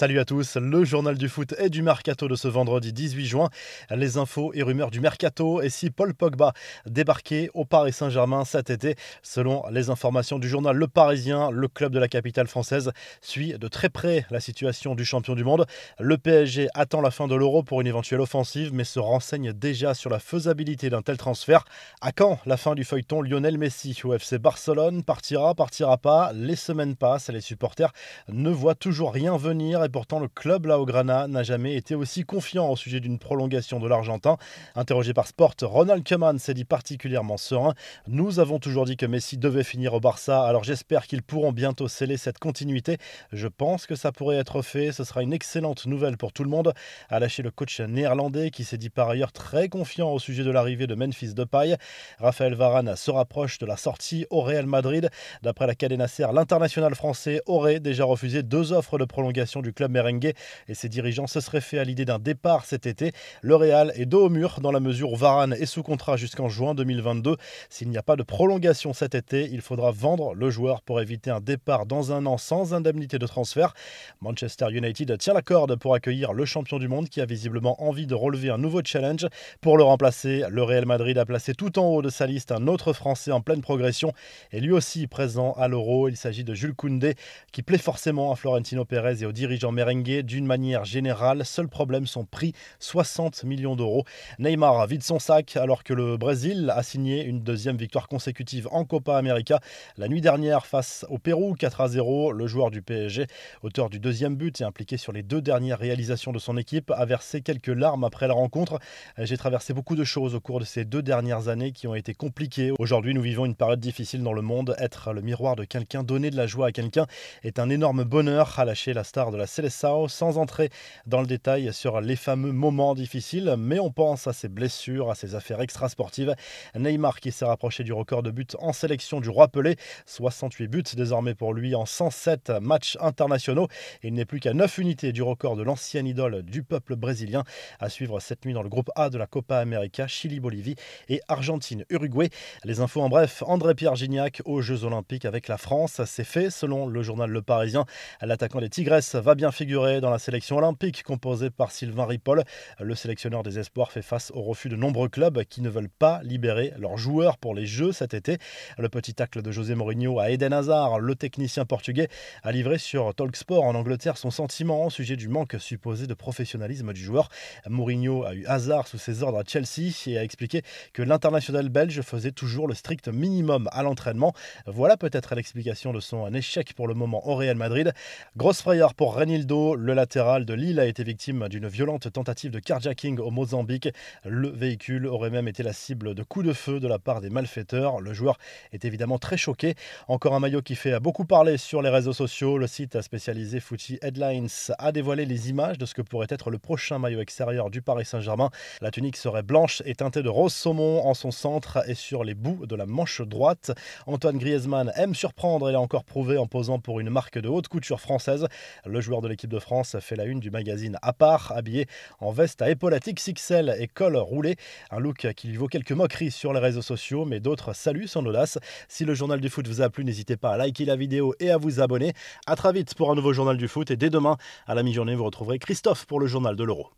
Salut à tous, le journal du foot et du mercato de ce vendredi 18 juin. Les infos et rumeurs du mercato et si Paul Pogba débarquait au Paris Saint-Germain cet été. Selon les informations du journal Le Parisien, le club de la capitale française suit de très près la situation du champion du monde. Le PSG attend la fin de l'euro pour une éventuelle offensive mais se renseigne déjà sur la faisabilité d'un tel transfert. À quand la fin du feuilleton Lionel Messi au FC Barcelone? Partira, partira pas? Les semaines passent et les supporters ne voient toujours rien venir pourtant le club Laograna n'a jamais été aussi confiant au sujet d'une prolongation de l'Argentin. Interrogé par Sport, Ronald Koeman s'est dit particulièrement serein. Nous avons toujours dit que Messi devait finir au Barça, alors j'espère qu'ils pourront bientôt sceller cette continuité. Je pense que ça pourrait être fait, ce sera une excellente nouvelle pour tout le monde. A lâché le coach néerlandais qui s'est dit par ailleurs très confiant au sujet de l'arrivée de Memphis Depay. Raphaël Varane se rapproche de la sortie au Real Madrid. D'après la Cadena Ser, l'international français aurait déjà refusé deux offres de prolongation du club club merengue et ses dirigeants se seraient fait à l'idée d'un départ cet été. Le Real est dos au mur dans la mesure où Varane est sous contrat jusqu'en juin 2022. S'il n'y a pas de prolongation cet été, il faudra vendre le joueur pour éviter un départ dans un an sans indemnité de transfert. Manchester United tient la corde pour accueillir le champion du monde qui a visiblement envie de relever un nouveau challenge. Pour le remplacer, le Real Madrid a placé tout en haut de sa liste un autre Français en pleine progression et lui aussi présent à l'Euro. Il s'agit de Jules Koundé qui plaît forcément à Florentino Pérez et aux dirigeants merengue d'une manière générale. Seul problème, son prix, 60 millions d'euros. Neymar vide son sac alors que le Brésil a signé une deuxième victoire consécutive en Copa América. La nuit dernière face au Pérou, 4 à 0, le joueur du PSG, auteur du deuxième but et impliqué sur les deux dernières réalisations de son équipe, a versé quelques larmes après la rencontre. J'ai traversé beaucoup de choses au cours de ces deux dernières années qui ont été compliquées. Aujourd'hui, nous vivons une période difficile dans le monde. Être le miroir de quelqu'un, donner de la joie à quelqu'un est un énorme bonheur, a lâché la star de la Seleção sans entrer dans le détail sur les fameux moments difficiles, mais on pense à ses blessures, à ses affaires extrasportives. Neymar qui s'est rapproché du record de buts en sélection du Roi Pelé, 68 buts désormais pour lui en 107 matchs internationaux. Il n'est plus qu'à 9 unités du record de l'ancienne idole du peuple brésilien. À suivre cette nuit dans le groupe A de la Copa América, Chili-Bolivie et Argentine-Uruguay. Les infos en bref, André-Pierre Gignac aux Jeux Olympiques avec la France. C'est fait selon le journal Le Parisien. L'attaquant des Tigresses va bien figuré dans la sélection olympique composée par Sylvain Ripoll. Le sélectionneur des espoirs fait face au refus de nombreux clubs qui ne veulent pas libérer leurs joueurs pour les Jeux cet été. Le petit tacle de José Mourinho à Eden Hazard, le technicien portugais, a livré sur Talksport en Angleterre son sentiment au sujet du manque supposé de professionnalisme du joueur. Mourinho a eu Hazard sous ses ordres à Chelsea et a expliqué que l'international belge faisait toujours le strict minimum à l'entraînement. Voilà peut-être l'explication de son échec pour le moment au Real Madrid. Grosse frayeur pour Le latéral de Lille a été victime d'une violente tentative de carjacking au Mozambique. Le véhicule aurait même été la cible de coups de feu de la part des malfaiteurs. Le joueur est évidemment très choqué. Encore un maillot qui fait beaucoup parler sur les réseaux sociaux. Le site spécialisé Footy Headlines a dévoilé les images de ce que pourrait être le prochain maillot extérieur du Paris Saint-Germain. La tunique serait blanche et teintée de rose saumon en son centre et sur les bouts de la manche droite. Antoine Griezmann aime surprendre et l'a encore prouvé en posant pour une marque de haute couture française. Le joueur de l'équipe de France fait la une du magazine à part, habillé en veste à épaulettes XXL et col roulé. Un look qui lui vaut quelques moqueries sur les réseaux sociaux, mais d'autres saluent son audace. Si le journal du foot vous a plu, n'hésitez pas à liker la vidéo et à vous abonner. A très vite pour un nouveau journal du foot et dès demain à la mi-journée, vous retrouverez Christophe pour le journal de l'Euro.